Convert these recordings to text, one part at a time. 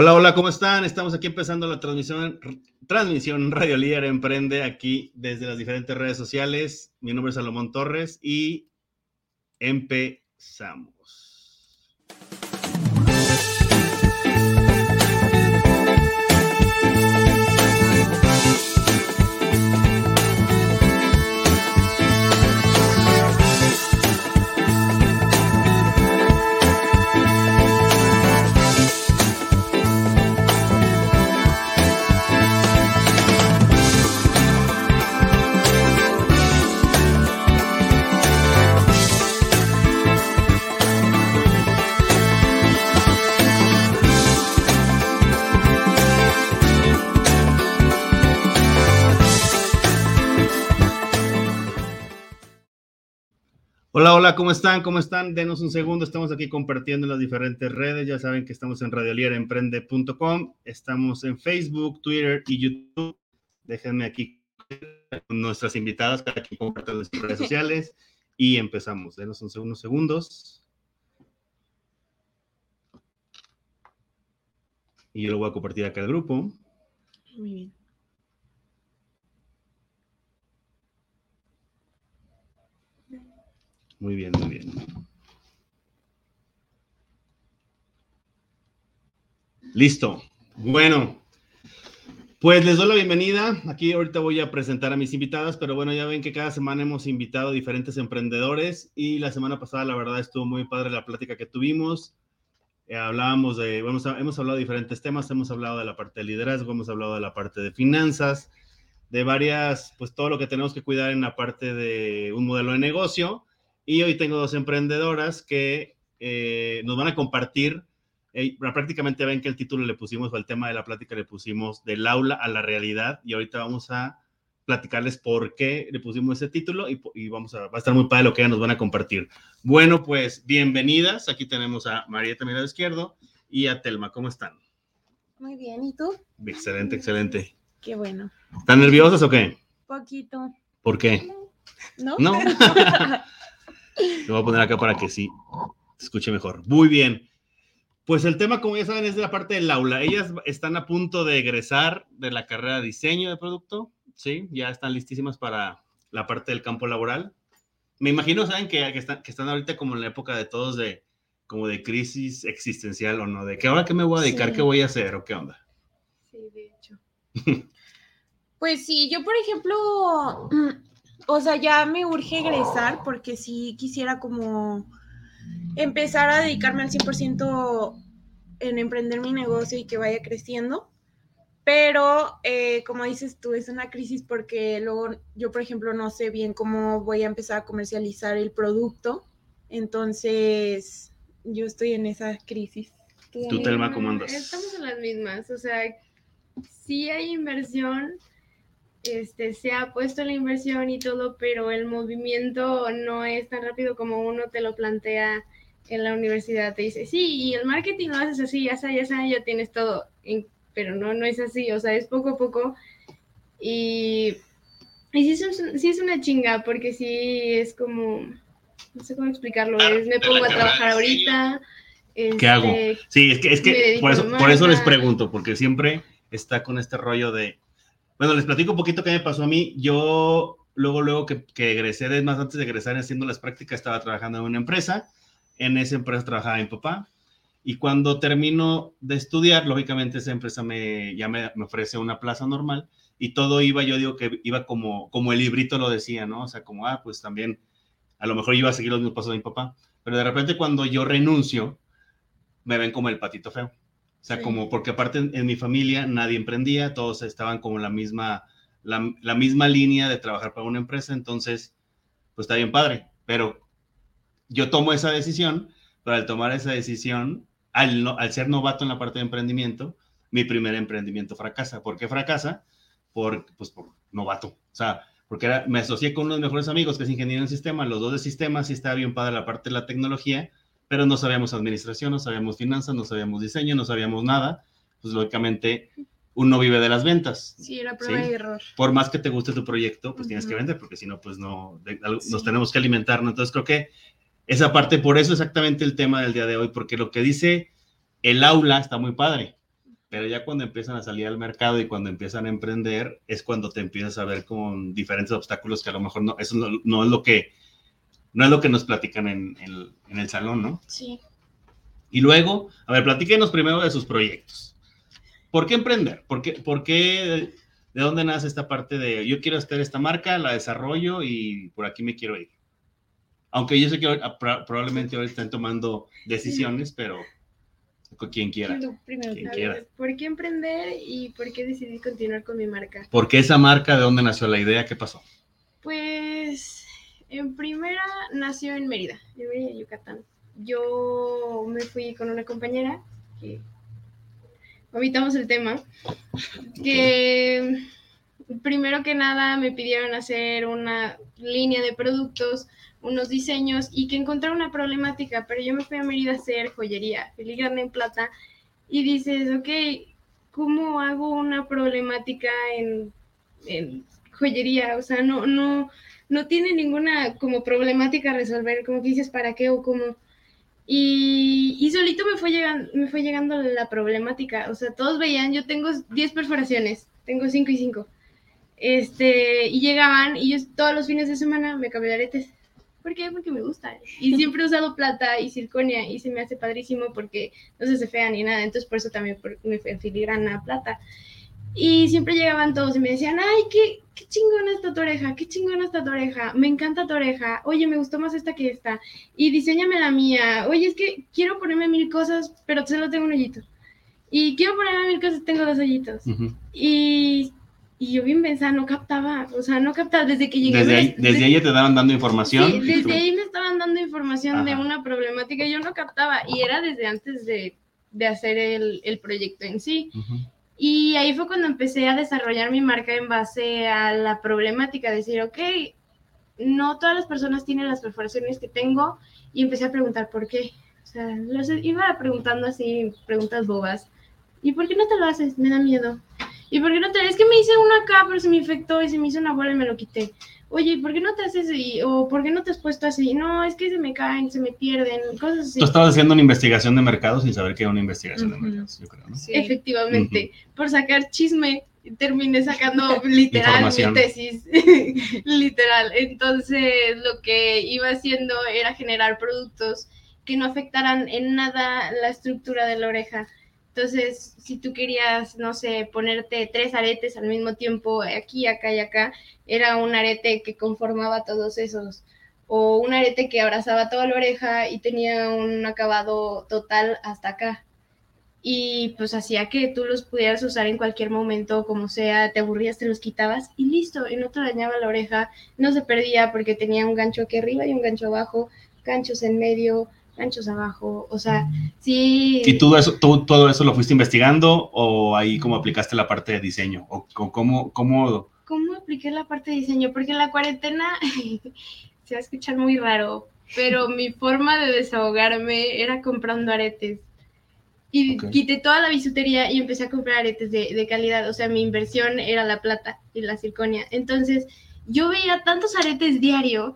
Hola, hola, ¿cómo están? Estamos aquí empezando la transmisión, transmisión Radio Líder Emprende aquí desde las diferentes redes sociales. Mi nombre es Salomón Torres y empezamos. Hola, hola, ¿cómo están? ¿Cómo están? Denos un segundo, estamos aquí compartiendo en las diferentes redes, ya saben que estamos en radiolieremprende.com, estamos en Facebook, Twitter y YouTube. Déjenme aquí con nuestras invitadas para que compartan las redes sociales y empezamos. Denos un segundo, segundos. Y yo lo voy a compartir acá al grupo. Muy bien. Muy bien, muy bien. Listo. Bueno, pues les doy la bienvenida. Aquí ahorita voy a presentar a mis invitadas, pero bueno, ya ven que cada semana hemos invitado a diferentes emprendedores y la semana pasada la verdad estuvo muy padre la plática que tuvimos. Eh, hablábamos de, hemos hablado de diferentes temas, hemos hablado de la parte de liderazgo, hemos hablado de la parte de finanzas, de varias, pues todo lo que tenemos que cuidar en la parte de un modelo de negocio y hoy tengo dos emprendedoras que eh, nos van a compartir, eh, prácticamente ven que el título le pusimos, o el tema de la plática le pusimos del aula a la realidad, y ahorita vamos a platicarles por qué le pusimos ese título y, vamos a, va a estar muy padre lo que ellas nos van a compartir. Bueno, pues bienvenidas. Aquí tenemos a Marieta Mirado Izquierdo y a Telma. ¿Cómo están? Muy bien, ¿y tú? Excelente, excelente. Qué bueno. ¿Están nerviosas o qué? Poquito. ¿Por qué? No. No. Lo voy a poner acá para que sí se escuche mejor. Muy bien. Pues el tema, como ya saben, es de la parte del aula. Ellas están a punto de egresar de la carrera de diseño de producto, ¿sí? Ya están listísimas para la parte del campo laboral. Me imagino, ¿saben? Que, que, están, que están ahorita como en la época de todos de, como de crisis existencial o no, de que ahora qué me voy a dedicar, qué voy a hacer o qué onda. Sí, de hecho. pues sí, yo por ejemplo, o sea, ya me urge egresar porque sí quisiera como empezar a dedicarme al 100% en emprender mi negocio y que vaya creciendo. Pero, eh, como dices tú, es una crisis porque luego yo, por ejemplo, no sé bien cómo voy a empezar a comercializar el producto. Entonces, yo estoy en esa crisis. ¿Tú, Telma, cómo andas? Estamos en las mismas. O sea, sí hay inversión, este, se ha puesto la inversión y todo, pero el movimiento no es tan rápido como uno te lo plantea en la universidad. Te dice, sí, y el marketing lo haces así, ya sabes, ya sabes, ya tienes todo, pero no, no es así, o sea, es poco a poco. Y, y sí, es, sí es una chinga, porque sí es como, no sé cómo explicarlo, es me pongo a trabajar ahorita. ¿Qué hago? Este, sí, es que, es que por, eso, por eso les pregunto, porque siempre está con este rollo de bueno, les platico un poquito qué me pasó a mí. Yo, luego, luego que, que egresé, es más, antes de egresar haciendo las prácticas, estaba trabajando en una empresa. En esa empresa trabajaba mi papá. Y cuando termino de estudiar, lógicamente esa empresa me, ya me, me, ofrece una plaza normal y todo iba, yo digo que iba como, como el librito lo decía, ¿no? O sea, como, ah, pues también, a lo mejor iba a seguir los mismos pasos de mi papá. Pero de repente cuando yo renuncio, me ven como el patito feo. O sea, como, porque aparte en, mi familia nadie emprendía, todos estaban como en la misma, la, la, misma línea de trabajar para una empresa, entonces, pues está bien padre, pero yo tomo esa decisión, pero al tomar esa decisión, al, al ser novato en la parte de emprendimiento, mi primer emprendimiento fracasa. ¿Por qué fracasa? Por, pues por novato. O sea, porque era, me asocié con uno de mis mejores amigos que es ingeniero en sistemas, los dos de sistemas, y estaba bien padre la parte de la tecnología, pero no sabíamos administración, no sabíamos finanzas, no sabíamos diseño, no sabíamos nada. Pues lógicamente uno vive de las ventas. Sí, era prueba y error. Por más que te guste tu proyecto, pues tienes que vender, porque si no, pues no, nos tenemos que alimentar, ¿no? Entonces creo que esa parte, por eso exactamente el tema del día de hoy, porque lo que dice el aula está muy padre, pero ya cuando empiezan a salir al mercado y cuando empiezan a emprender, es cuando te empiezas a ver con diferentes obstáculos que a lo mejor no, eso no, es lo que, no es lo que nos platican en, en, el salón, ¿no? Sí. Y luego, a ver, platíquenos primero de sus proyectos. ¿Por qué emprender? ¿Por qué, por qué, de dónde nace esta parte de yo quiero hacer esta marca, la desarrollo y por aquí me quiero ir? Aunque yo sé que probablemente ahora estén tomando decisiones, pero quien quiera. ¿Por qué emprender y por qué decidí continuar con mi marca? ¿Por qué esa marca? ¿De dónde nació la idea? ¿Qué pasó? Pues en primera nació en Mérida, en Mérida, Yucatán. Yo me fui con una compañera que omitamos el tema, que primero que nada me pidieron hacer una línea de productos unos diseños y que encontré una problemática, pero yo me fui a Mérida a hacer joyería, filigrana en plata, y dices, ok, ¿cómo hago una problemática en, joyería? O sea, no, no, no tiene ninguna como problemática a resolver, como que dices, ¿para qué o cómo? Y, y, solito me fue, llegando, me fue llegando la problemática. O sea, todos veían, yo tengo 10 perforaciones, tengo 5 y 5. Este, y llegaban y yo todos los fines de semana me cambié de aretes. ¿Por qué? Porque me gusta. Y siempre he usado plata y circonia y se me hace padrísimo porque no se hace fea ni nada. Entonces por eso también me filigrana plata. Y siempre llegaban todos y me decían, ay, qué, qué chingona está tu oreja, qué chingona está tu oreja, me encanta tu oreja, oye, me gustó más esta que esta, y diseñame la mía, oye, es que quiero ponerme mil cosas, pero solo tengo un hoyito. Y quiero ponerme mil cosas, tengo dos hoyitos. Y y yo bien pensaba, no captaba, o sea, no captaba desde que llegué. Desde ahí, desde ahí te estaban dando información. Sí, desde ahí me estaban dando información de una problemática yo no captaba, y era desde antes de, de hacer el, el, proyecto en sí. Y ahí fue cuando empecé a desarrollar mi marca en base a la problemática, decir, ok, no todas las personas tienen las perforaciones que tengo, y empecé a preguntar por qué. O sea, los iba preguntando así, preguntas bobas. ¿Y por qué no te lo haces? Me da miedo. ¿Y por qué no te.? Es que me hice una acá, pero se me infectó y se me hizo una bola y me lo quité. Oye, ¿por qué no te haces y, o por qué no te has puesto así? No, es que se me caen, se me pierden, cosas así. Tú estabas haciendo una investigación de mercado sin saber que era una investigación de mercados, yo creo, ¿no? Sí. Efectivamente, por sacar chisme, terminé sacando literal mi tesis, literal. Entonces, lo que iba haciendo era generar productos que no afectaran en nada la estructura de la oreja entonces, si tú querías, no sé, ponerte tres aretes al mismo tiempo, aquí, acá y acá, era un arete que conformaba todos esos. O un arete que abrazaba toda la oreja y tenía un acabado total hasta acá. Y pues hacía que tú los pudieras usar en cualquier momento, como sea, te aburrías, te los quitabas y listo, y no te dañaba la oreja, no se perdía porque tenía un gancho aquí arriba y un gancho abajo, ganchos en medio, anchos abajo, o sea, sí. ¿Y todo eso, todo eso lo fuiste investigando o ahí cómo aplicaste la parte de diseño? ¿O, cómo, cómo... ¿Cómo apliqué la parte de diseño? Porque la cuarentena se va a escuchar muy raro, pero mi forma de desahogarme era comprando aretes. Y quité toda la bisutería y empecé a comprar aretes de, de calidad. O sea, mi inversión era la plata y la circonia. Entonces, yo veía tantos aretes diario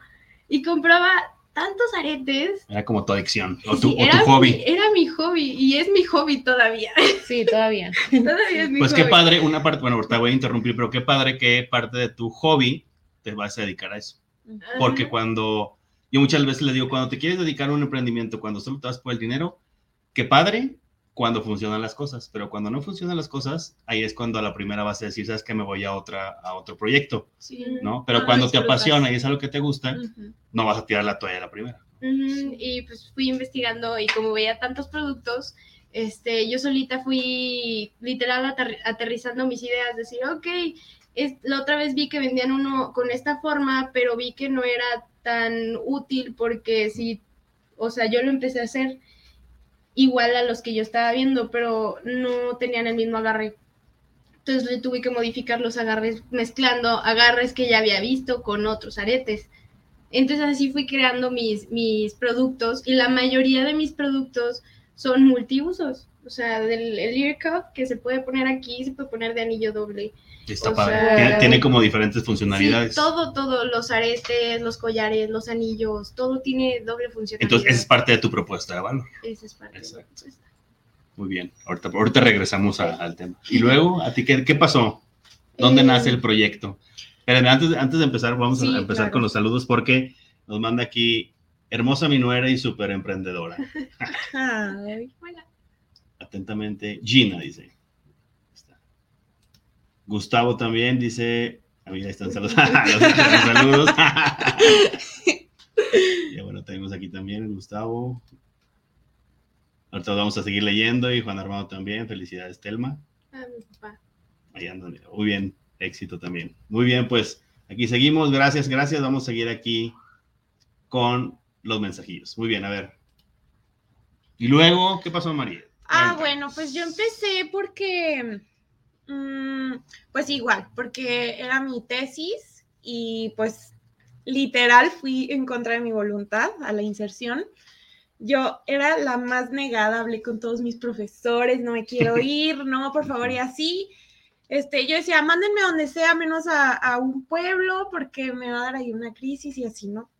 y compraba tantos aretes. Era como tu adicción o tu, hobby. era mi hobby y es mi hobby todavía. Sí, todavía. todavía es mi pues qué padre, una parte, bueno, ahorita voy a interrumpir, pero qué padre que parte de tu hobby te vas a dedicar a eso. Porque cuando, yo muchas veces les digo, cuando te quieres dedicar a un emprendimiento, cuando solo te vas por el dinero, qué padre, cuando funcionan las cosas, pero cuando no funcionan las cosas, ahí es cuando a la primera vas a decir, sabes que me voy a otra a otro proyecto, ¿no? Pero cuando te apasiona y es algo que te gusta, no vas a tirar la toalla a la primera. Y pues fui investigando y como veía tantos productos, este, yo solita fui literal aterrizando mis ideas, decir, ok, es, la otra vez vi que vendían uno con esta forma, pero vi que no era tan útil porque si, o sea, yo lo empecé a hacer igual a los que yo estaba viendo, pero no tenían el mismo agarre. Entonces le tuve que modificar los agarres mezclando agarres que ya había visto con otros aretes. Entonces así fui creando mis, mis productos y la mayoría de mis productos son multiusos. O sea, del el ear cup que se puede poner aquí, se puede poner de anillo doble. Está padre. tiene, como diferentes funcionalidades. todo, todo, los aretes, los collares, los anillos, todo tiene doble funcionalidad. Entonces, esa es parte de tu propuesta de valor. Esa es parte de tu propuesta. Muy bien, ahorita, ahorita regresamos al tema. Y luego, ¿a ti qué, qué pasó? ¿Dónde nace el eh, proyecto? antes, antes de empezar, vamos a empezar con los saludos porque nos manda aquí hermosa mi nuera y súper emprendedora. Atentamente, Gina dice. Gustavo también dice, a mí están saludos. saludos. y bueno, tenemos aquí también Gustavo. Ahorita vamos a seguir leyendo y Juan Armado también. Felicidades, Telma. A mi papá. Ahí andan, muy bien, éxito también. Muy bien, pues aquí seguimos. Gracias, gracias. Vamos a seguir aquí con los mensajillos. Muy bien, a ver. Y luego, ¿qué pasó, María? Ah, bueno, pues yo empecé porque, pues igual, porque era mi tesis y pues literal fui en contra de mi voluntad a la inserción. Yo era la más negada, hablé con todos mis profesores, no me quiero ir, no, por favor, y así. Este, yo decía, mándenme donde sea, menos a, a un pueblo, porque me va a dar ahí una crisis y así, ¿no?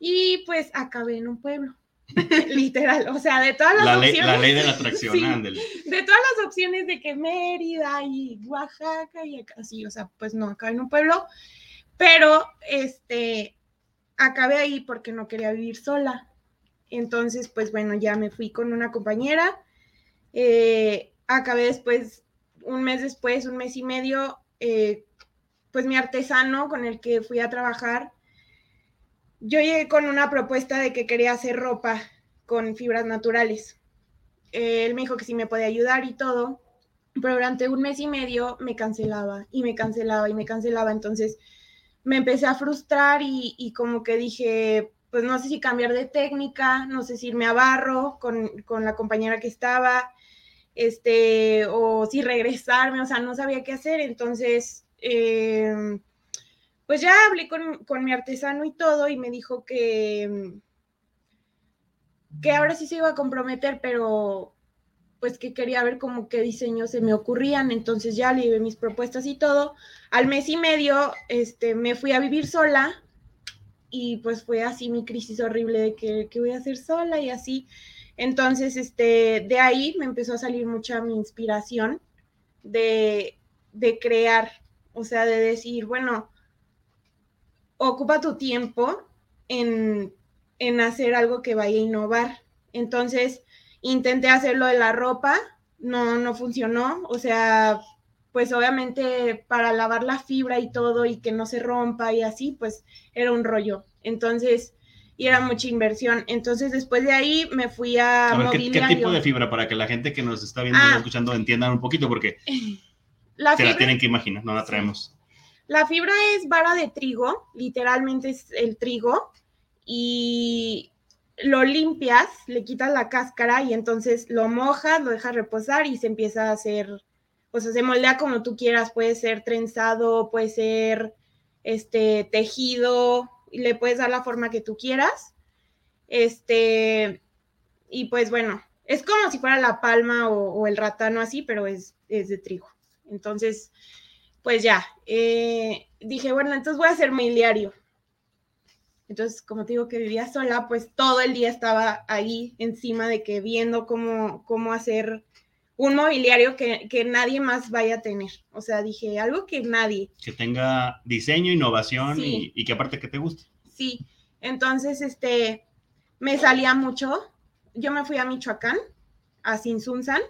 Y pues acabé en un pueblo. Literal, o sea, de todas las la opciones. Ley, la ley de la atracción, De todas las opciones de que Mérida y Oaxaca y así, o sea, pues no, acabé en un pueblo, pero este, acabé ahí porque no quería vivir sola. Entonces, pues bueno, ya me fui con una compañera. Eh, acabé después, un mes después, un mes y medio, eh, pues mi artesano con el que fui a trabajar yo llegué con una propuesta de que quería hacer ropa con fibras naturales. él me dijo que sí me podía ayudar y todo, pero durante un mes y medio me cancelaba y me cancelaba y me cancelaba. Entonces me empecé a frustrar y, como que dije, pues no sé si cambiar de técnica, no sé si irme a barro con, la compañera que estaba, este, o si regresarme, o sea, no sabía qué hacer. Entonces, eh, pues ya hablé con, mi artesano y todo y me dijo que, que ahora sí se iba a comprometer, pero pues que quería ver como qué diseños se me ocurrían, entonces ya le llevé mis propuestas y todo. Al mes y medio, este, me fui a vivir sola y pues fue así mi crisis horrible de que, que voy a hacer sola y así. Entonces, este, de ahí me empezó a salir mucha mi inspiración de, de crear, o sea, de decir, bueno, ocupa tu tiempo en, hacer algo que vaya a innovar. Entonces, intenté hacerlo de la ropa, no, no funcionó, o sea, pues obviamente para lavar la fibra y todo y que no se rompa y así, pues era un rollo. Entonces, y era mucha inversión. Entonces, después de ahí me fui a, a ¿qué, tipo de fibra para que la gente que nos está viendo y ah. escuchando entiendan un poquito? Porque la se la tienen que imaginar, no la traemos. La fibra es vara de trigo, literalmente es el trigo, y lo limpias, le quitas la cáscara y entonces lo mojas, lo dejas reposar y se empieza a hacer, o sea, se moldea como tú quieras, puede ser trenzado, puede ser este tejido, le puedes dar la forma que tú quieras. Este, y pues bueno, es como si fuera la palma o, el ratano así, pero es, es de trigo. Entonces, pues ya, eh, dije, bueno, entonces voy a hacer mobiliario. Entonces, como te digo que vivía sola, pues todo el día estaba ahí encima de que viendo cómo, cómo hacer un mobiliario que, nadie más vaya a tener. O sea, dije, algo que nadie. Que tenga diseño, innovación y, y, que aparte que te guste. Sí, entonces, este, me salía mucho. Yo me fui a Michoacán, a Sinsunzan,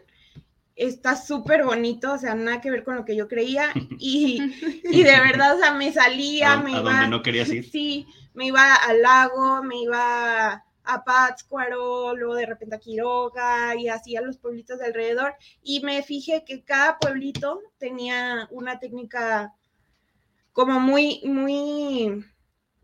está súper bonito, o sea, nada que ver con lo que yo creía y, de verdad, o sea, me salía, me iba... no querías ir? Sí, me iba al lago, me iba a Pátzcuaro, luego de repente a Quiroga y así a los pueblitos de alrededor y me fijé que cada pueblito tenía una técnica como muy, muy,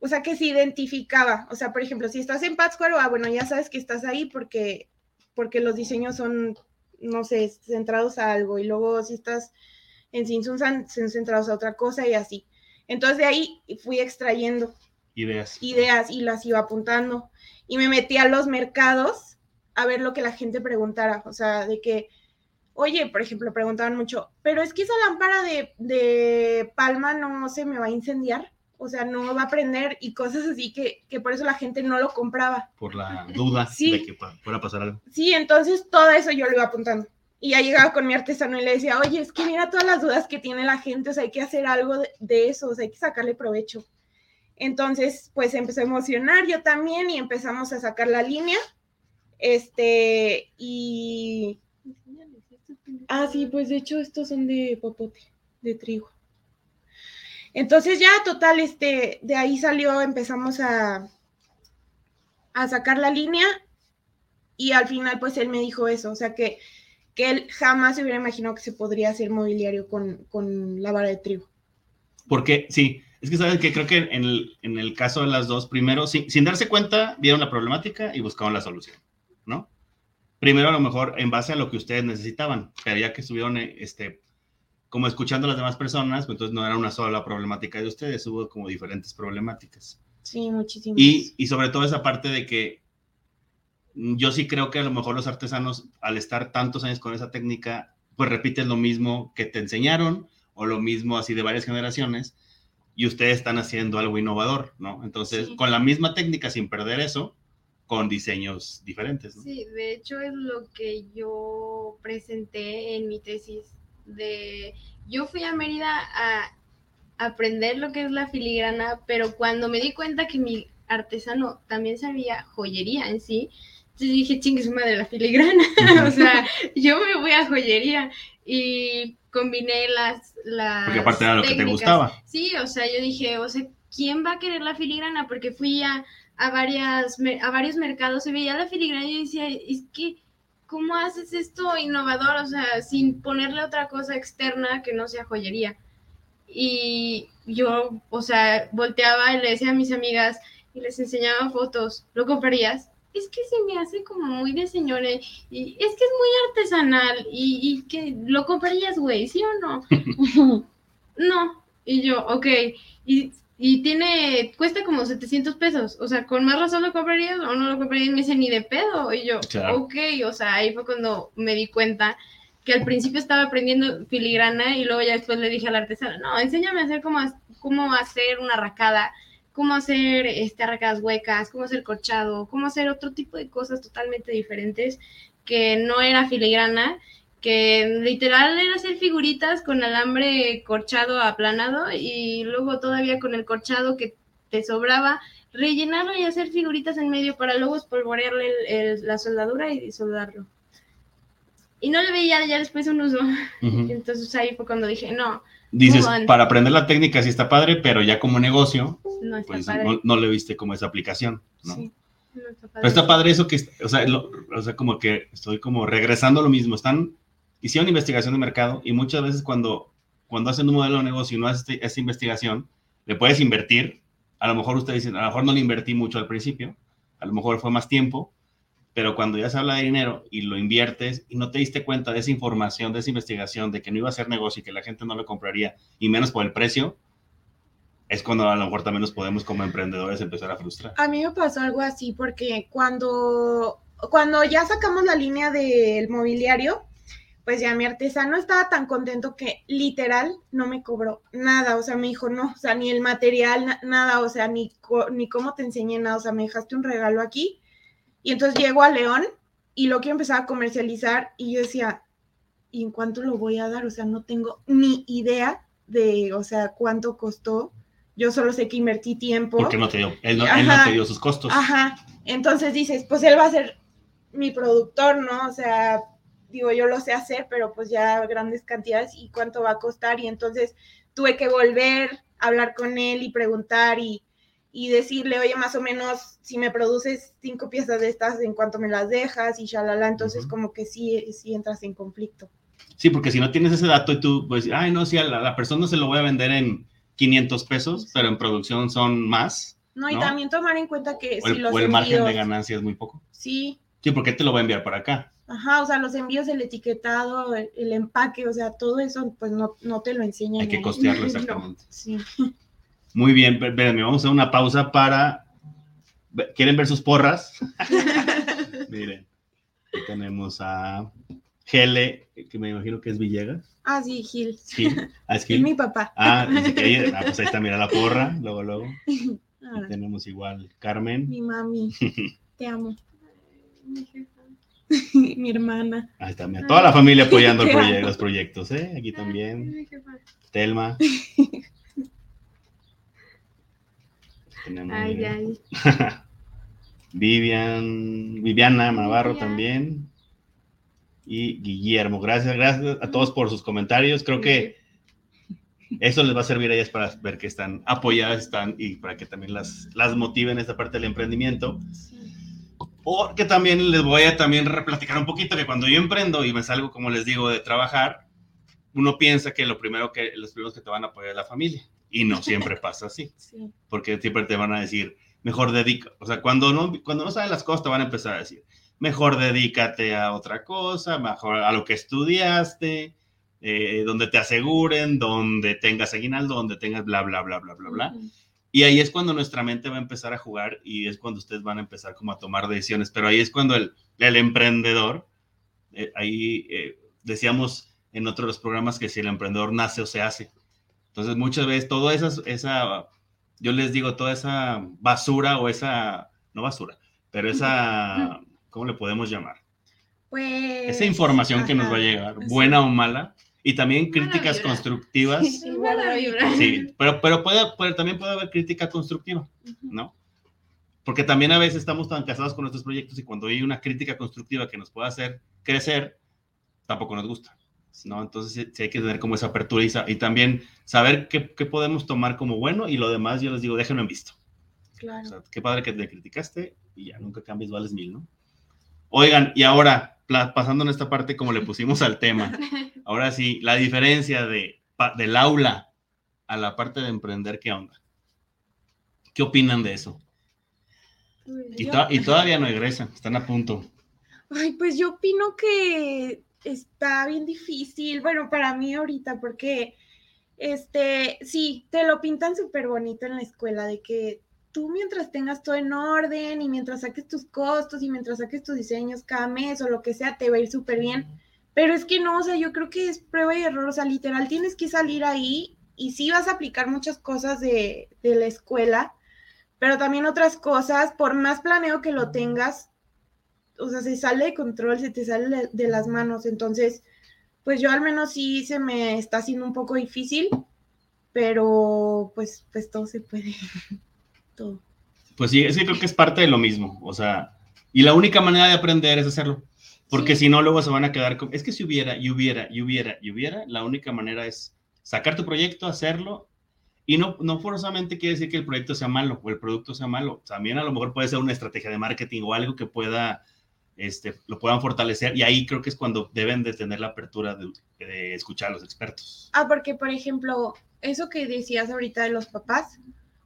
o sea, que se identificaba. O sea, por ejemplo, si estás en Pátzcuaro, ah, bueno, ya sabes que estás ahí porque, porque los diseños son no sé, centrados a algo y luego si estás en Sinsunsan, centrados a otra cosa y así. Entonces de ahí fui extrayendo ideas. Ideas y las iba apuntando. Y me metí a los mercados a ver lo que la gente preguntara. O sea, de que, oye, por ejemplo, preguntaban mucho, pero es que esa lámpara de, de palma no se me va a incendiar. O sea, no va a aprender y cosas así que, que por eso la gente no lo compraba. Por la duda de que pueda pasar algo. Sí, entonces todo eso yo lo iba apuntando. Y ya llegaba con mi artesano y le decía, oye, es que mira todas las dudas que tiene la gente, o sea, hay que hacer algo de, eso, o sea, hay que sacarle provecho. Entonces, pues empecé a emocionar yo también y empezamos a sacar la línea. Este, y... Ah, sí, pues de hecho estos son de popote, de trigo. Entonces ya total, este, de ahí salió, empezamos a, a sacar la línea y al final pues él me dijo eso, o sea que, que él jamás se hubiera imaginado que se podría hacer mobiliario con, con la vara de trigo. Porque sí, es que saben que creo que en el, en el caso de las dos, primero, sin, sin darse cuenta, vieron la problemática y buscaron la solución, ¿no? Primero a lo mejor en base a lo que ustedes necesitaban, pero ya que estuvieron este, como escuchando a las demás personas, pues entonces no era una sola problemática de ustedes, hubo como diferentes problemáticas. Sí, muchísimas. Y, y sobre todo esa parte de que yo sí creo que a lo mejor los artesanos, al estar tantos años con esa técnica, pues repiten lo mismo que te enseñaron o lo mismo así de varias generaciones y ustedes están haciendo algo innovador, ¿no? Entonces, con la misma técnica, sin perder eso, con diseños diferentes. ¿no? Sí, de hecho es lo que yo presenté en mi tesis de, yo fui a Mérida a aprender lo que es la filigrana, pero cuando me di cuenta que mi artesano también sabía joyería en sí, entonces dije, chingue su madre, la filigrana, o sea, yo me voy a joyería y combiné las... las Porque aparte era lo que te gustaba. Sí, o sea, yo dije, o sea, ¿quién va a querer la filigrana? Porque fui a, a, varias, a varios mercados y veía la filigrana y yo decía, es que ¿cómo haces esto innovador? O sea, sin ponerle otra cosa externa que no sea joyería. Y yo, o sea, volteaba y le decía a mis amigas y les enseñaba fotos, ¿lo comprarías? Es que se me hace como muy de señores y es que es muy artesanal y, y que lo comprarías, güey, ¿sí o no? no. Y yo, ok. Y y tiene, cuesta como 700 pesos. O sea, con más razón lo comprarías o no lo comprarías, me dice ni de pedo. Y yo, ok, o sea, ahí fue cuando me di cuenta que al principio estaba aprendiendo filigrana y luego ya después le dije al artesano, no, enséñame a hacer cómo, cómo hacer una arracada, cómo hacer este, arracadas huecas, cómo hacer corchado, cómo hacer otro tipo de cosas totalmente diferentes que no era filigrana que literal era hacer figuritas con alambre corchado aplanado y luego todavía con el corchado que te sobraba, rellenarlo y hacer figuritas en medio para luego espolvorearle la soldadura y soldarlo. Y no le veía ya después un uso. Entonces ahí fue cuando dije, no. Dices, para aprender la técnica sí está padre, pero ya como negocio, no, pues no, le viste como esa aplicación, ¿no? Sí. está Pero está padre eso que, o sea, o sea, como que estoy como regresando a lo mismo. Están hicieron investigación de mercado y muchas veces cuando, cuando hacen un modelo de negocio y no haces este, esa investigación, le puedes invertir. A lo mejor ustedes dicen, a lo mejor no le invertí mucho al principio, a lo mejor fue más tiempo, pero cuando ya se habla de dinero y lo inviertes y no te diste cuenta de esa información, de esa investigación, de que no iba a ser negocio y que la gente no lo compraría, y menos por el precio, es cuando a lo mejor también nos podemos como emprendedores empezar a frustrar. A mí me pasó algo así porque cuando, cuando ya sacamos la línea del mobiliario, pues ya mi artesano estaba tan contento que literal no me cobró nada, o sea, me dijo, no, o sea, ni el material, nada, o sea, ni, ni cómo te enseñé nada, o sea, me dejaste un regalo aquí. Y entonces llego a León y lo quiero empezar a comercializar y yo decía, ¿y en cuánto lo voy a dar? O sea, no tengo ni idea de, o sea, cuánto costó. Yo solo sé que invertí tiempo. Porque no te dio, él no, él no te dio sus costos. Ajá, entonces dices, pues él va a ser mi productor, ¿no? O sea, digo, yo lo sé hacer, pero pues ya grandes cantidades y cuánto va a costar. Y entonces tuve que volver a hablar con él y preguntar y, decirle, oye, más o menos, si me produces cinco piezas de estas, ¿en cuánto me las dejas? Y shalala, entonces como que sí, sí entras en conflicto. Sí, porque si no tienes ese dato y tú, pues, ay, no, sí, a la, persona se lo voy a vender en 500 pesos, pero en producción son más. No, y también tomar en cuenta que o el, si los o el margen de ganancia es muy poco. Sí. Sí, porque te lo voy a enviar para acá. Ajá, o sea, los envíos, el etiquetado, el, empaque, o sea, todo eso, pues no, no te lo enseñan. Hay que costearlo exactamente. sí. Muy bien, espérenme, vamos a hacer una pausa para... ¿Quieren ver sus porras? Miren, aquí tenemos a Gele, que me imagino que es Villegas. Ah, sí, Gil. Ah, es Gil. Es mi papá. Ah, ah, pues ahí está, mira la porra, luego, luego. Ah. tenemos igual Carmen. Mi mami. Te amo. Mi jefa. mi hermana. Ahí está, mira, toda la familia apoyando los proyectos, ¿eh? Aquí también. Telma. ay, ay. Vivian, Viviana Navarro también. Y Guillermo. Gracias, gracias a todos por sus comentarios. Creo que eso les va a servir a ellas para ver que están apoyadas están, y para que también las, las motiven esta parte del emprendimiento. Porque también les voy a también replaticar un poquito que cuando yo emprendo y me salgo, como les digo, de trabajar, uno piensa que lo primero que los primeros que te van a apoyar es la familia. Y no siempre pasa así. Porque siempre te van a decir, mejor dedica. O sea, cuando no, cuando no sabes las cosas, te van a empezar a decir, mejor dedícate a otra cosa, mejor a lo que estudiaste, eh, donde te aseguren, donde tengas aguinaldo, donde tengas bla, bla, bla, bla, bla, bla. Y ahí es cuando nuestra mente va a empezar a jugar y es cuando ustedes van a empezar como a tomar decisiones. Pero ahí es cuando el, el emprendedor, eh, ahí eh, decíamos en otros los programas que si el emprendedor nace o se hace. Entonces muchas veces todo esa, esa, yo les digo, toda esa basura o esa, no basura, pero esa, ¿cómo le podemos llamar? Pues... Esa información que nos va a llegar, buena o mala, y también críticas constructivas. Sí, pero, pero puede, también puede haber crítica constructiva, ¿no? Porque también a veces estamos tan casados con nuestros proyectos y cuando hay una crítica constructiva que nos pueda hacer crecer, tampoco nos gusta, ¿no? Entonces sí, hay que tener como esa apertura y, también saber qué, podemos tomar como bueno y lo demás yo les digo, déjenlo en visto. Claro. O sea, qué padre que te criticaste y ya nunca cambies, vales mil, ¿no? Oigan, y ahora, pasando en esta parte como le pusimos al tema, ahora sí, la diferencia de, del aula a la parte de emprender, ¿qué onda? ¿Qué opinan de eso? Pues y, todavía no egresan, están a punto. Ay, pues yo opino que está bien difícil, bueno, para mí ahorita, porque, este, sí, te lo pintan súper bonito en la escuela, de que tú mientras tengas todo en orden y mientras saques tus costos y mientras saques tus diseños cada mes o lo que sea, te va a ir súper bien. Pero es que no, o sea, yo creo que es prueba y error, o sea, literal tienes que salir ahí y sí vas a aplicar muchas cosas de, de la escuela, pero también otras cosas, por más planeo que lo tengas, o sea, se sale de control, se te sale de, las manos. Entonces, pues yo al menos sí se me está haciendo un poco difícil, pero pues, pues todo se puede. Pues sí, sí creo que es parte de lo mismo, o sea, y la única manera de aprender es hacerlo, porque si no, luego se van a quedar con, es que si hubiera, y hubiera, y hubiera, y hubiera, la única manera es sacar tu proyecto, hacerlo, y no, no forzosamente quiere decir que el proyecto sea malo o el producto sea malo, también a lo mejor puede ser una estrategia de marketing o algo que pueda, este, lo puedan fortalecer, y ahí creo que es cuando deben de tener la apertura de, de escuchar a los expertos. Ah, porque por ejemplo, eso que decías ahorita de los papás,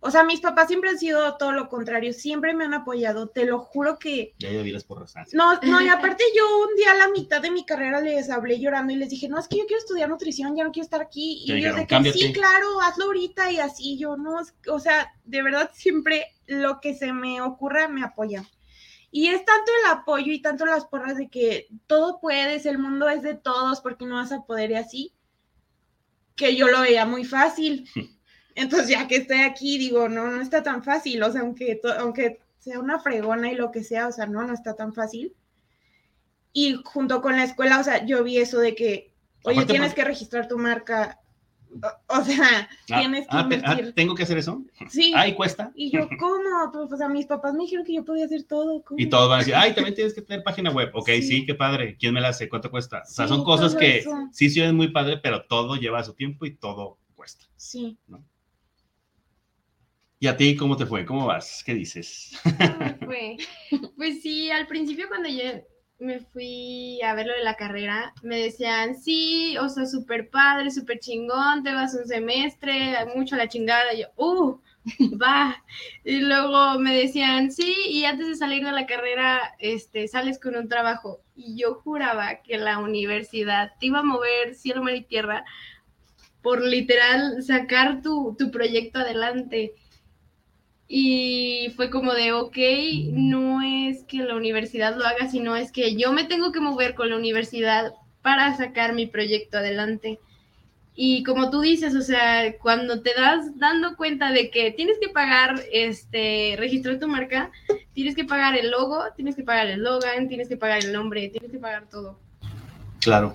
o sea, mis papás siempre han sido todo lo contrario, siempre me han apoyado, te lo juro que... Ya ya vi las porras. No, no, y aparte yo un día a la mitad de mi carrera les hablé llorando y les dije, no, es que yo quiero estudiar nutrición, ya no quiero estar aquí. Y ellos de que sí, claro, hazlo ahorita y así, yo no, o sea, de verdad siempre lo que se me ocurra me apoya. Y es tanto el apoyo y tanto las porras de que todo puedes, el mundo es de todos, porque no vas a poder y así, que yo lo veía muy fácil. Entonces, ya que estoy aquí, digo, no, no está tan fácil, o sea, aunque, aunque sea una fregona y lo que sea, o sea, no, no está tan fácil. Y junto con la escuela, o sea, yo vi eso de que, oye, tienes que registrar tu marca, o, sea, ah, tienes que ah, ah, invertir. ¿Tengo que hacer eso? Sí. Ay, cuesta. Y yo, ¿cómo? Pues, o sea, mis papás me dijeron que yo podía hacer todo. Y todos van a decir, ay, también tienes que tener página web. Ok, sí, qué padre. ¿Quién me la hace? ¿Cuánto cuesta? O sea, son cosas que sí, sí es muy padre, pero todo lleva su tiempo y todo cuesta. Sí. ¿no? ¿Y a ti cómo te fue? ¿Cómo vas? ¿Qué dices? fue? Pues sí, al principio cuando yo me fui a ver lo de la carrera, me decían, sí, o sea, súper padre, súper chingón, te vas un semestre, mucho a la chingada. Y yo, uh, va. Y luego me decían, sí, y antes de salir de la carrera, este, sales con un trabajo. Y yo juraba que la universidad te iba a mover cielo, mar y tierra por literal sacar tu, tu proyecto adelante. Y fue como de, ok, no es que la universidad lo haga, sino es que yo me tengo que mover con la universidad para sacar mi proyecto adelante. Y como tú dices, o sea, cuando te das dando cuenta de que tienes que pagar, este, registrar tu marca, tienes que pagar el logo, tienes que pagar el logan, tienes que pagar el nombre, tienes que pagar todo. Claro.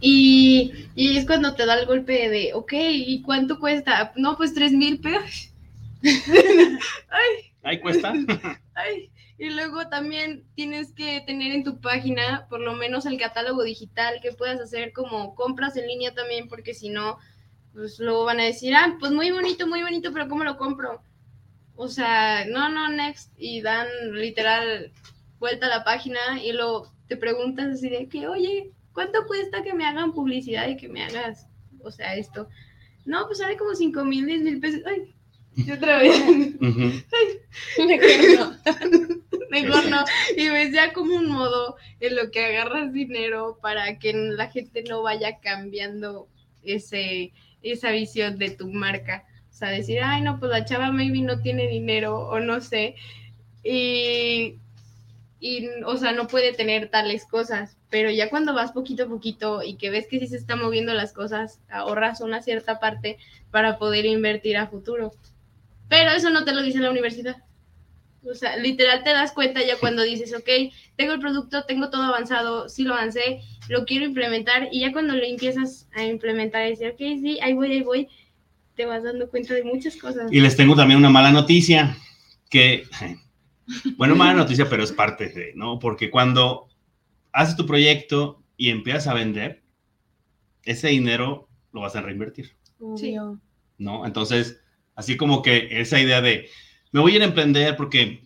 Y, y es cuando te da el golpe de, ok, ¿y cuánto cuesta? No, pues tres mil pesos. Ay. Ahí cuesta. Ay. Y luego también tienes que tener en tu página por lo menos el catálogo digital que puedas hacer como compras en línea también, porque si no, pues luego van a decir, ah, pues muy bonito, muy bonito, pero ¿cómo lo compro? O sea, no, no, next. Y dan literal vuelta a la página y luego te preguntas así de que, oye, ¿cuánto cuesta que me hagan publicidad y que me hagas, o sea, esto? No, pues sale como 5 mil, 10 mil pesos. Ay, y otra vez. mejor no. mejor no. Y ves ya como un modo en lo que agarras dinero para que la gente no vaya cambiando ese, esa visión de tu marca. O sea, decir, ay, no, pues la chava maybe no tiene dinero o no sé. Y, y, o sea, no puede tener tales cosas. Pero ya cuando vas poquito a poquito y que ves que sí se están moviendo las cosas, ahorras una cierta parte para poder invertir a futuro. Pero eso no te lo dice la universidad. O sea, literal te das cuenta ya cuando dices, ok, tengo el producto, tengo todo avanzado, sí lo avancé, lo quiero implementar y ya cuando lo empiezas a implementar y decir, ok, sí, ahí voy, ahí voy, te vas dando cuenta de muchas cosas. Y les tengo también una mala noticia, que, bueno, mala noticia, pero es parte de, ¿no? Porque cuando haces tu proyecto y empiezas a vender, ese dinero lo vas a reinvertir. Sí. ¿No? Entonces, Así como que esa idea de, me voy a ir a emprender porque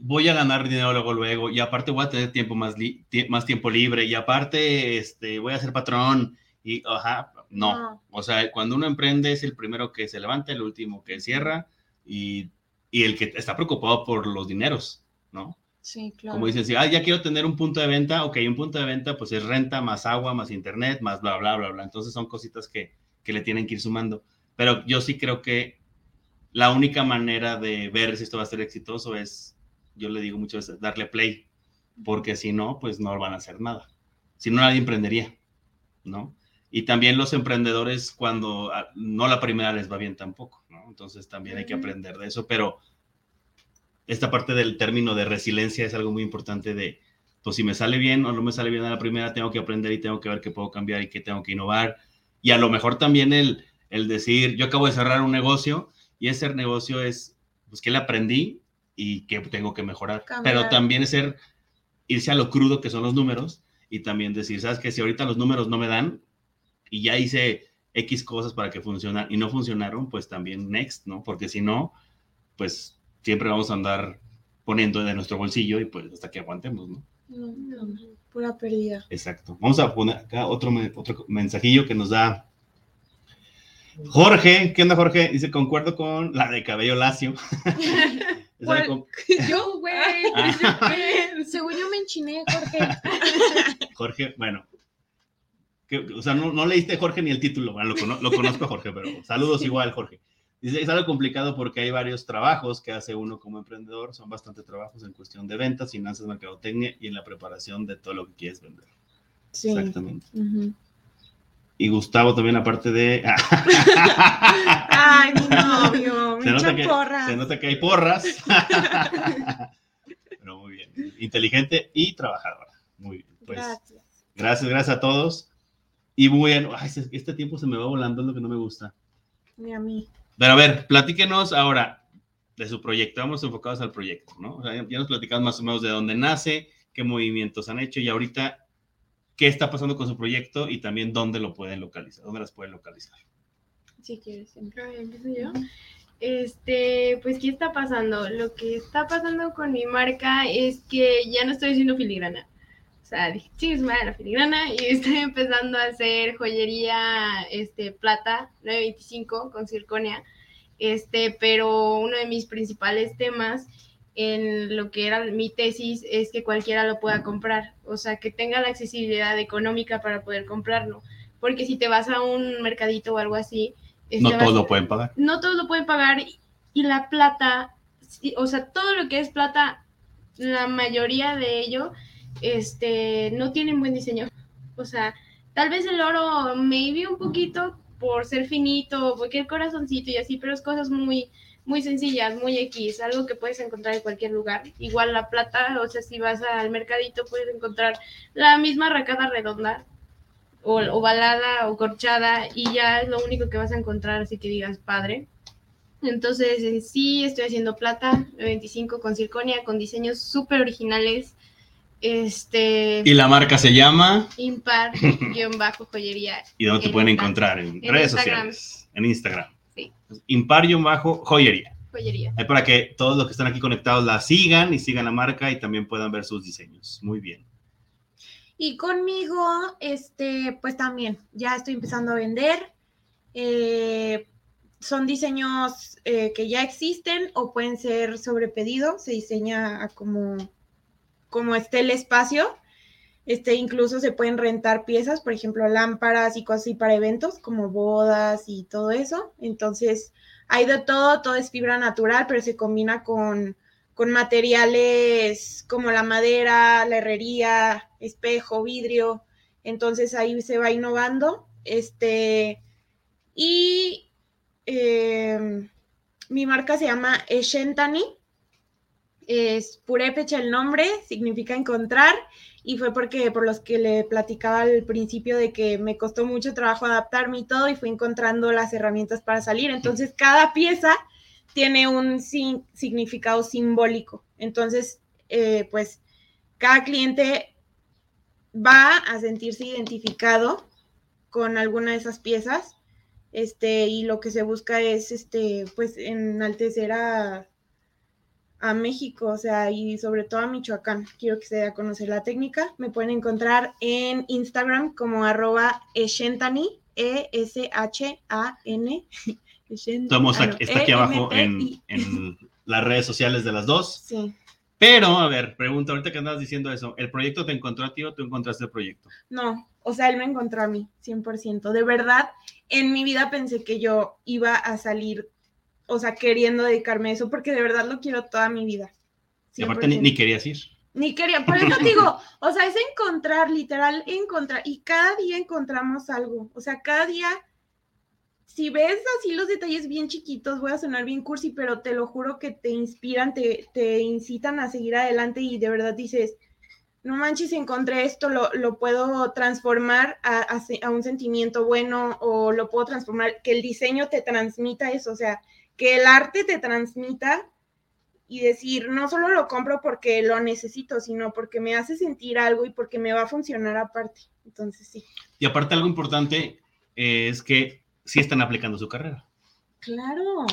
voy a ganar dinero luego, luego, y aparte voy a tener tiempo más, más tiempo libre, y aparte este, voy a ser patrón, y, ajá, no. O sea, cuando uno emprende es el primero que se levanta, el último que cierra, y, y el que está preocupado por los dineros, ¿no? Sí, claro. Como dicen, si, ah, ya quiero tener un punto de venta, ok, un punto de venta, pues es renta, más agua, más internet, más bla, bla, bla, bla. Entonces son cositas que, que le tienen que ir sumando. Pero yo sí creo que la única manera de ver si esto va a ser exitoso es, yo le digo muchas veces, darle play, porque si no, pues no van a hacer nada. Si no, nadie emprendería, ¿no? Y también los emprendedores, cuando ah, no la primera les va bien tampoco, ¿no? Entonces también hay que aprender de eso, pero esta parte del término de resiliencia es algo muy importante de, pues si me sale bien o no me sale bien a la primera, tengo que aprender y tengo que ver qué puedo cambiar y qué tengo que innovar. Y a lo mejor también el, el decir, yo acabo de cerrar un negocio y ese negocio es, pues, que le aprendí y que tengo que mejorar. Pero también es ser, irse a lo crudo que son los números y también decir, ¿sabes que Si ahorita los números no me dan y ya hice X cosas para que funcionaran y no funcionaron, pues también next, ¿no? Porque si no, pues siempre vamos a andar poniendo de nuestro bolsillo y pues hasta que aguantemos, ¿no? pura pérdida. Exacto. Vamos a poner acá otro, otro mensajillo que nos da Jorge, ¿qué onda, Jorge? Dice, concuerdo con la de cabello lacio. yo, güey. Ah. Según yo me enchiné, Jorge. Jorge, bueno. o sea, no, leíste Jorge ni el título. Bueno, lo, conozco a Jorge, pero saludos igual, Jorge. Dice, es algo complicado porque hay varios trabajos que hace uno como emprendedor. Son bastante trabajos en cuestión de ventas, finanzas, mercadotecnia y en la preparación de todo lo que quieres vender. Sí. Exactamente. Y Gustavo también, aparte de. Ay, mi novio, se nota, que, porras. se nota que hay porras. Pero muy bien. Inteligente y trabajadora. Muy bien. Pues, gracias. Gracias, gracias a todos. Y bueno, ay, este tiempo se me va volando, es lo que no me gusta. Ni a mí. Pero a ver, platíquenos ahora de su proyecto. Vamos enfocados al proyecto, ¿no? O sea, ya nos platicamos más o menos de dónde nace, qué movimientos han hecho y ahorita qué está pasando con su proyecto y también dónde lo pueden localizar, dónde las pueden localizar. Si quieres, empiezo yo. Este, pues, ¿qué está pasando? Lo que está pasando con mi marca es que ya no estoy haciendo filigrana. O sea, dije, sí, es la filigrana y estoy empezando a hacer joyería, este, plata 925 con circonia. Este, pero uno de mis principales temas en lo que era mi tesis es que cualquiera lo pueda comprar, o sea, que tenga la accesibilidad económica para poder comprarlo, porque si te vas a un mercadito o algo así, no todos lo pueden pagar. No todos lo pueden pagar y la plata, o sea, todo lo que es plata, la mayoría de ello, este, no tienen buen diseño. O sea, tal vez el oro maybe un poquito por ser finito, porque el corazoncito y así, pero es cosas muy, muy sencillas, muy X, algo que puedes encontrar en cualquier lugar. Igual la plata, o sea, si vas al mercadito puedes encontrar la misma racada redonda, o ovalada o corchada, y ya es lo único que vas a encontrar, así que digas padre. Entonces, sí, estoy haciendo plata 25 con circonia, con diseños súper originales. Este. Y la marca se llama. Impar-joyería. ¿Y dónde te pueden encontrar? En, redes sociales. En Instagram. Sí. Impar-joyería. Joyería. Ahí para que todos los que están aquí conectados la sigan y sigan la marca y también puedan ver sus diseños. Muy bien. Y conmigo, este, pues también, ya estoy empezando a vender. Eh, son diseños eh, que ya existen o pueden ser sobre pedido, se diseña como, como esté el espacio. Este, incluso se pueden rentar piezas, por ejemplo, lámparas y cosas así para eventos, como bodas y todo eso. Entonces, hay de todo, todo es fibra natural, pero se combina con, con materiales como la madera, la herrería, espejo, vidrio. Entonces ahí se va innovando. Este, y Em, mi marca se llama Eshentani. Es purépecha el nombre, significa encontrar, y fue porque por los que le platicaba al principio de que me costó mucho trabajo adaptarme y todo, y fui encontrando las herramientas para salir. Entonces, cada pieza tiene un significado simbólico. Entonces, eh, pues, cada cliente va a sentirse identificado con alguna de esas piezas este, y lo que se busca es, este, pues, enaltecer a, a México, o sea, y sobre todo a Michoacán. Quiero que se dé a conocer la técnica. Me pueden encontrar en Instagram como arroba eshentani, E-S-H-A-N. Estamos aquí, está aquí abajo en, en, las redes sociales de las dos. Sí. Pero, a ver, pregunta, ahorita que andas diciendo eso, ¿el proyecto te encontró a ti o tú encontraste el proyecto? No, o sea, él me encontró a mí, 100%. De verdad, en mi vida pensé que yo iba a salir, o sea, queriendo dedicarme a eso, porque de verdad lo quiero toda mi vida. Y aparte ni, querías ir. Ni quería, por eso digo, o sea, es encontrar, literal, encontrar, y cada día encontramos algo, o sea, cada día, si ves así los detalles bien chiquitos, voy a sonar bien cursi, pero te lo juro que te inspiran, te, te incitan a seguir adelante y de verdad dices, no manches, encontré esto, lo, puedo transformar a, un sentimiento bueno o lo puedo transformar, que el diseño te transmita eso, o sea, que el arte te transmita y decir, no solo lo compro porque lo necesito, sino porque me hace sentir algo y porque me va a funcionar aparte. Entonces, sí. Y aparte, algo importante es que sí están aplicando su carrera. Claro.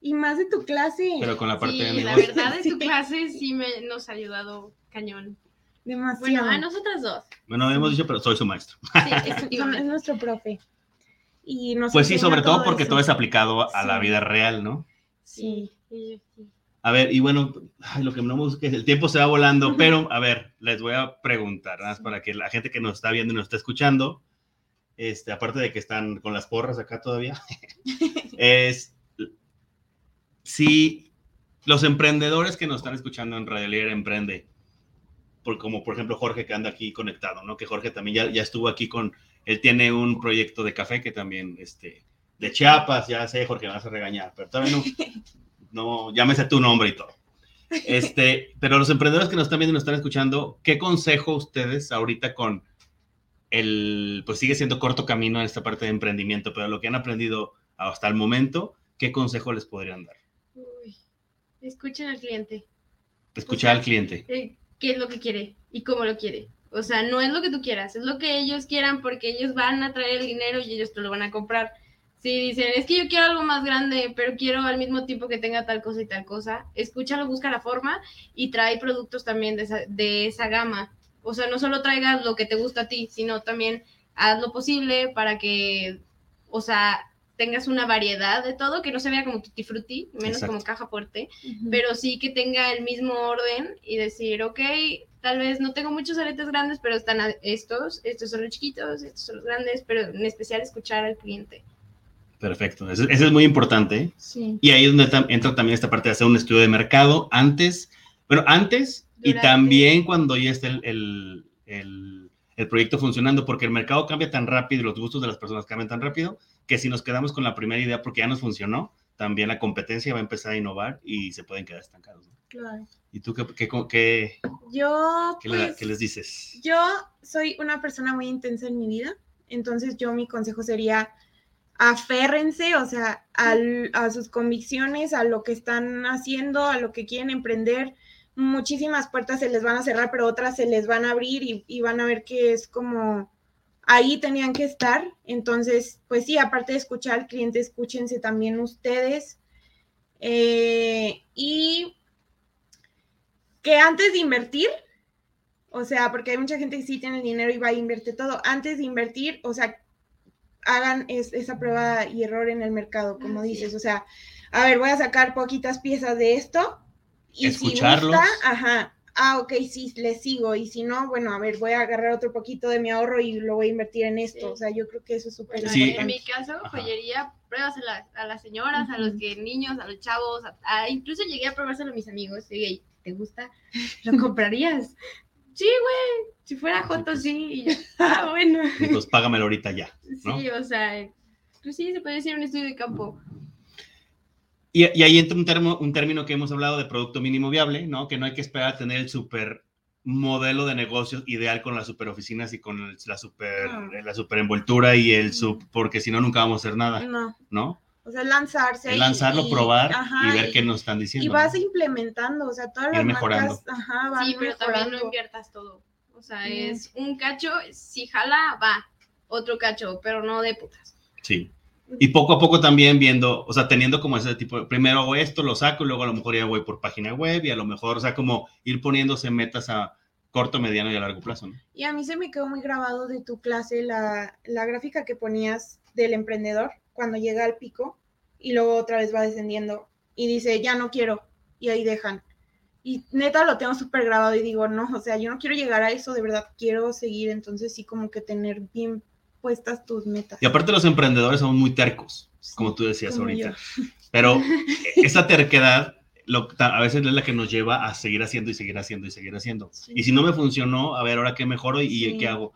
Y más de tu clase. Pero con la parte de de La verdad, de tu clase sí me, nos ha ayudado cañón. Bueno, a nosotras dos. Bueno, hemos dicho, pero soy su maestro. Sí, es, nuestro profe. Y pues sí, sobre todo, porque todo es aplicado a la vida real, ¿no? Sí. A ver, y bueno, lo que no me gusta es el tiempo se va volando, pero a ver, les voy a preguntar, nada más para que la gente que nos está viendo y nos está escuchando, este, aparte de que están con las porras acá todavía, es si los emprendedores que nos están escuchando en Radio Libre Emprende, por, como por ejemplo Jorge que anda aquí conectado, ¿no? Que Jorge también ya, ya estuvo aquí con, él tiene un proyecto de café que también, este, de Chiapas, ya sé, Jorge, me vas a regañar, pero todavía no, no, llámese tu nombre y todo. Este, pero los emprendedores que nos están viendo y nos están escuchando, ¿qué consejo ustedes ahorita con el, pues sigue siendo corto camino en esta parte de emprendimiento, pero lo que han aprendido hasta el momento, ¿qué consejo les podrían dar? Uy, escuchen al cliente. Escuchar al cliente. Eh, qué es lo que quiere y cómo lo quiere. O sea, no es lo que tú quieras, es lo que ellos quieran porque ellos van a traer el dinero y ellos te lo van a comprar. Si dicen, es que yo quiero algo más grande, pero quiero al mismo tiempo que tenga tal cosa y tal cosa, escúchalo, busca la forma y trae productos también de esa, de esa gama. O sea, no solo traigas lo que te gusta a ti, sino también haz lo posible para que, o sea, tengas una variedad de todo, que no se vea como tutti frutti, menos como caja fuerte, pero sí que tenga el mismo orden y decir, ok, tal vez no tengo muchos aretes grandes, pero están estos, estos son los chiquitos, estos son los grandes, pero en especial escuchar al cliente. Perfecto, eso, es muy importante. Sí. Y ahí es donde entra también esta parte de hacer un estudio de mercado antes, bueno, antes y también cuando ya esté el, el proyecto funcionando, porque el mercado cambia tan rápido y los gustos de las personas cambian tan rápido, que si nos quedamos con la primera idea porque ya nos funcionó, también la competencia va a empezar a innovar y se pueden quedar estancados. Claro. ¿Y tú qué, qué, qué, yo, pues, ¿qué les dices? Yo soy una persona muy intensa en mi vida, entonces yo mi consejo sería aférrense, o sea, a sus convicciones, a lo que están haciendo, a lo que quieren emprender. Muchísimas puertas se les van a cerrar, pero otras se les van a abrir y, y van a ver que es como ahí tenían que estar. Entonces, pues sí, aparte de escuchar al cliente, escúchense también ustedes. Eh, y que antes de invertir, o sea, porque hay mucha gente que sí tiene el dinero y va a invertir todo, antes de invertir, o sea, hagan esa prueba y error en el mercado, como dices, o sea, a ver, voy a sacar poquitas piezas de esto y si gusta, ajá, ah, ok, sí, le sigo, y si no, bueno, a ver, voy a agarrar otro poquito de mi ahorro y lo voy a invertir en esto, o sea, yo creo que eso es súper importante. En mi caso, joyería, pruebas a, las señoras, a los que niños, a los chavos, incluso llegué a probárselo a mis amigos, y ¿te gusta? ¿Lo comprarías? sí, güey, si fuera Joto, sí, ah, bueno. Pues págamelo ahorita ya, Sí, o sea, pues sí, se puede decir un estudio de campo. Y, ahí entra un, termo, un término que hemos hablado de producto mínimo viable, ¿no? Que no hay que esperar a tener el super modelo de negocio ideal con las super oficinas y con la super, la super envoltura y el sub, porque si no, nunca vamos a hacer nada. No. ¿No? O sea, lanzarse. lanzarlo, probar y ver qué nos están diciendo. Y vas implementando, o sea, todas las mejorando. ajá, sí, pero también no inviertas todo. O sea, es un cacho, si jala, va. Otro cacho, pero no de putas. Sí. Y poco a poco también viendo, o sea, teniendo como ese tipo, primero hago esto, lo saco, y luego a lo mejor ya voy por página web y a lo mejor, o sea, como ir poniéndose metas a corto, mediano y a largo plazo. ¿no? Y a mí se me quedó muy grabado de tu clase la, la gráfica que ponías del emprendedor cuando llega al pico y luego otra vez va descendiendo y dice, ya no quiero, y ahí dejan. Y neta lo tengo súper grabado y digo, no, o sea, yo no quiero llegar a eso, de verdad, quiero seguir, entonces sí como que tener bien puestas tus metas. Y aparte los emprendedores son muy tercos, como tú decías ahorita. Pero esa terquedad lo, a veces es la que nos lleva a seguir haciendo y seguir haciendo y seguir haciendo. Y si no me funcionó, a ver, ahora qué mejoro y, qué hago.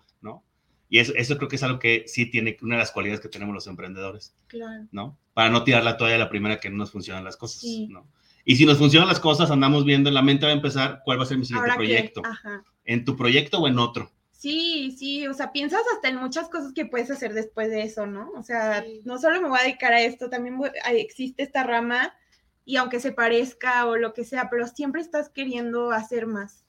Y eso, eso, creo que es algo que sí tiene una de las cualidades que tenemos los emprendedores, claro. ¿no? Para no tirar la toalla la primera que no nos funcionan las cosas, ¿no? Y si nos funcionan las cosas, andamos viendo en la mente va a empezar cuál va a ser mi siguiente proyecto. En tu proyecto o en otro. Sí, sí, o sea, piensas hasta en muchas cosas que puedes hacer después de eso, ¿no? O sea, no solo me voy a dedicar a esto, también existe esta rama y aunque se parezca o lo que sea, pero siempre estás queriendo hacer más.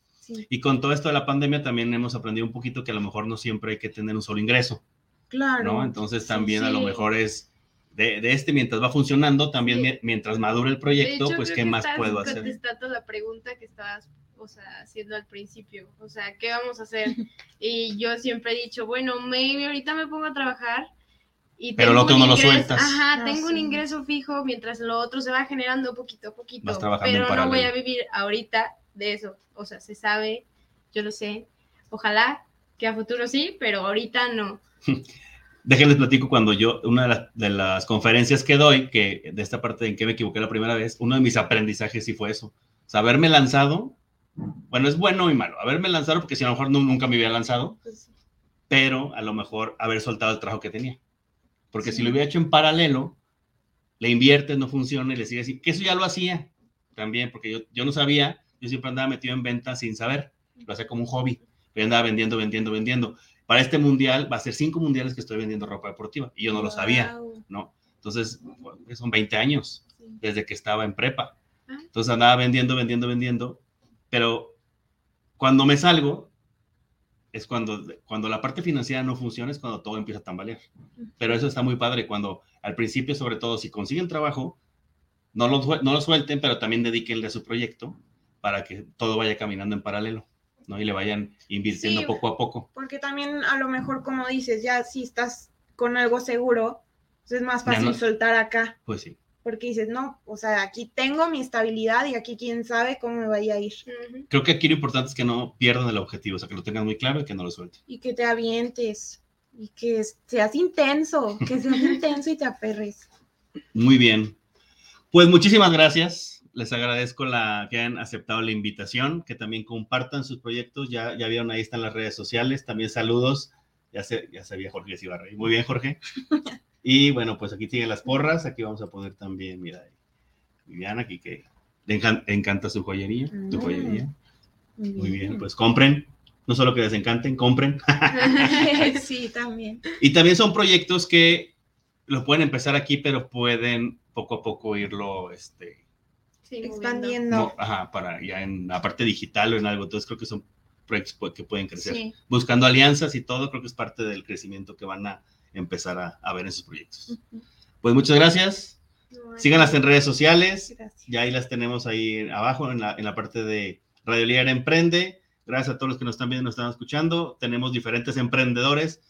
Y con todo esto de la pandemia también hemos aprendido un poquito que a lo mejor no siempre hay que tener un solo ingreso. Claro. ¿no? Entonces también a lo mejor es de, de, este mientras va funcionando, también mientras madure el proyecto, pues qué más puedo hacer. contestando la pregunta que estabas o sea, haciendo al principio, o sea, ¿qué vamos a hacer? Y yo siempre he dicho, bueno, maybe ahorita me pongo a trabajar y pero lo otro no lo sueltas. Ajá, ah, tengo un ingreso fijo mientras lo otro se va generando poquito a poquito, pero no voy a vivir ahorita de eso, o sea, se sabe, yo lo sé, ojalá que a futuro sí, pero ahorita no. Déjenles platico cuando yo, una de las, de las, conferencias que doy, que de esta parte en que me equivoqué la primera vez, uno de mis aprendizajes sí fue eso. O sea, haberme lanzado bueno, es bueno y malo. Haberme lanzado, porque si a lo mejor nunca me había lanzado, pues pero a lo mejor haber soltado el trabajo que tenía. Porque si lo hubiera hecho en paralelo, le inviertes, no funciona y le sigue así. Que eso ya lo hacía también, porque yo, yo no sabía, yo siempre andaba metido en ventas sin saber, lo hacía como un hobby, pero andaba vendiendo, vendiendo, vendiendo. Para este mundial va a ser cinco mundiales que estoy vendiendo ropa deportiva y yo no lo sabía, ¿no? Entonces, son 20 años desde que estaba en prepa. Ah. Entonces andaba vendiendo, vendiendo, vendiendo pero cuando me salgo, es cuando, cuando la parte financiera no funciona, es cuando todo empieza a tambalear. Pero eso está muy padre, cuando al principio, sobre todo, si consiguen trabajo, no lo, no lo suelten, pero también dedíquenle a su proyecto para que todo vaya caminando en paralelo, ¿no? Y le vayan invirtiendo poco a poco. Porque también a lo mejor, como dices, ya si estás con algo seguro, pues es más fácil soltar acá. Pues sí porque dices, no, o sea, aquí tengo mi estabilidad y aquí quién sabe cómo me vaya a ir. Creo que aquí lo importante es que no pierdan el objetivo, o sea, que lo tengan muy claro y que no lo suelten. Y que te avientes, y que seas intenso, que seas intenso y te aferres. Muy bien. Pues muchísimas gracias. Les agradezco la, que hayan aceptado la invitación, que también compartan sus proyectos. Ya, ya vieron, ahí están las redes sociales. También saludos. Ya, se, ya sabía Jorge si iba a reír. Muy bien, Jorge. Y bueno, pues aquí siguen las porras. Aquí vamos a poner también, mira, Viviana, aquí que le encanta su joyería. Tu mm. joyería. Muy bien, pues compren. No solo que les encanten, compren. sí, también. Y también son proyectos que lo pueden empezar aquí, pero pueden poco a poco irlo este, expandiendo. ajá, para ya en la parte digital o en algo. Entonces creo que son proyectos que pueden crecer. Buscando alianzas y todo, creo que es parte del crecimiento que van a empezar a, ver en sus proyectos. Pues muchas gracias. Síganlas en redes sociales. Ya ahí las tenemos ahí abajo en la, en la parte de Radio Líder Emprende. Gracias a todos los que nos están viendo y nos están escuchando. Tenemos diferentes emprendedores.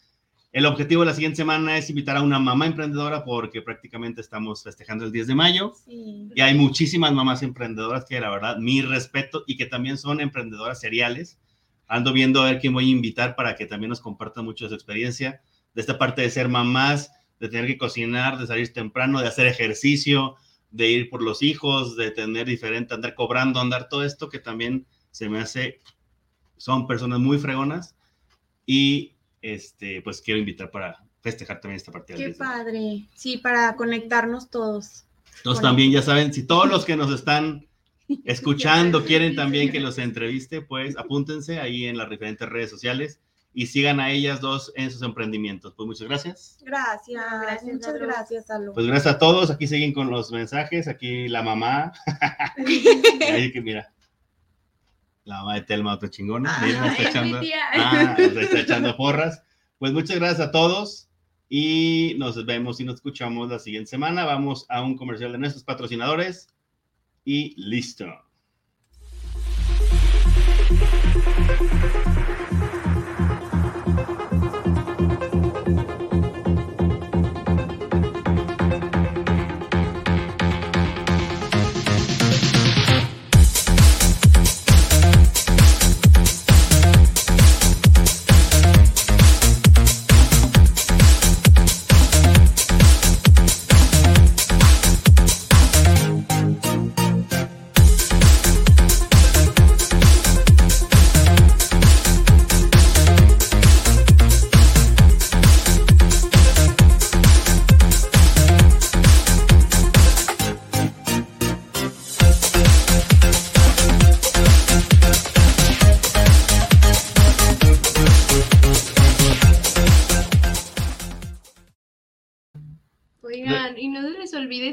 El objetivo de la siguiente semana es invitar a una mamá emprendedora porque prácticamente estamos festejando el 10 de mayo. Y hay muchísimas mamás emprendedoras que la verdad, mi respeto y que también son emprendedoras seriales. Ando viendo a ver quién voy a invitar para que también nos compartan mucho de su experiencia, de esta parte de ser mamás, de tener que cocinar, de salir temprano, de hacer ejercicio, de ir por los hijos, de tener diferente, andar cobrando, andar todo esto que también se me hace, son personas muy fregonas y este, pues quiero invitar para festejar también esta partida. Qué padre, sí, para conectarnos todos. Entonces también ya saben, si todos los que nos están escuchando quieren también que los entreviste, pues apúntense ahí en las diferentes redes sociales y sigan a ellas dos en sus emprendimientos. Pues muchas gracias. Gracias, muchas gracias, Pues gracias a todos. Aquí siguen con los mensajes. Aquí la mamá. ahí que mira. La mamá de Telma, otra chingona. Ah, está, echando, ah, está echando porras. Pues muchas gracias a todos y nos vemos y nos escuchamos la siguiente semana. Vamos a un comercial de nuestros patrocinadores y listo.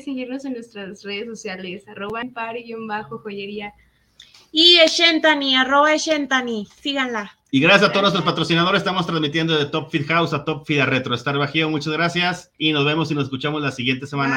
En nuestras redes sociales, arroba bajo joyería Y Eshentani, arroba Eshentani, síganla. Y gracias a todos nuestros patrocinadores, estamos transmitiendo de Top Fit House a Top Fit a Retro Star Bajío. Muchas gracias y nos vemos y nos escuchamos la siguiente semana.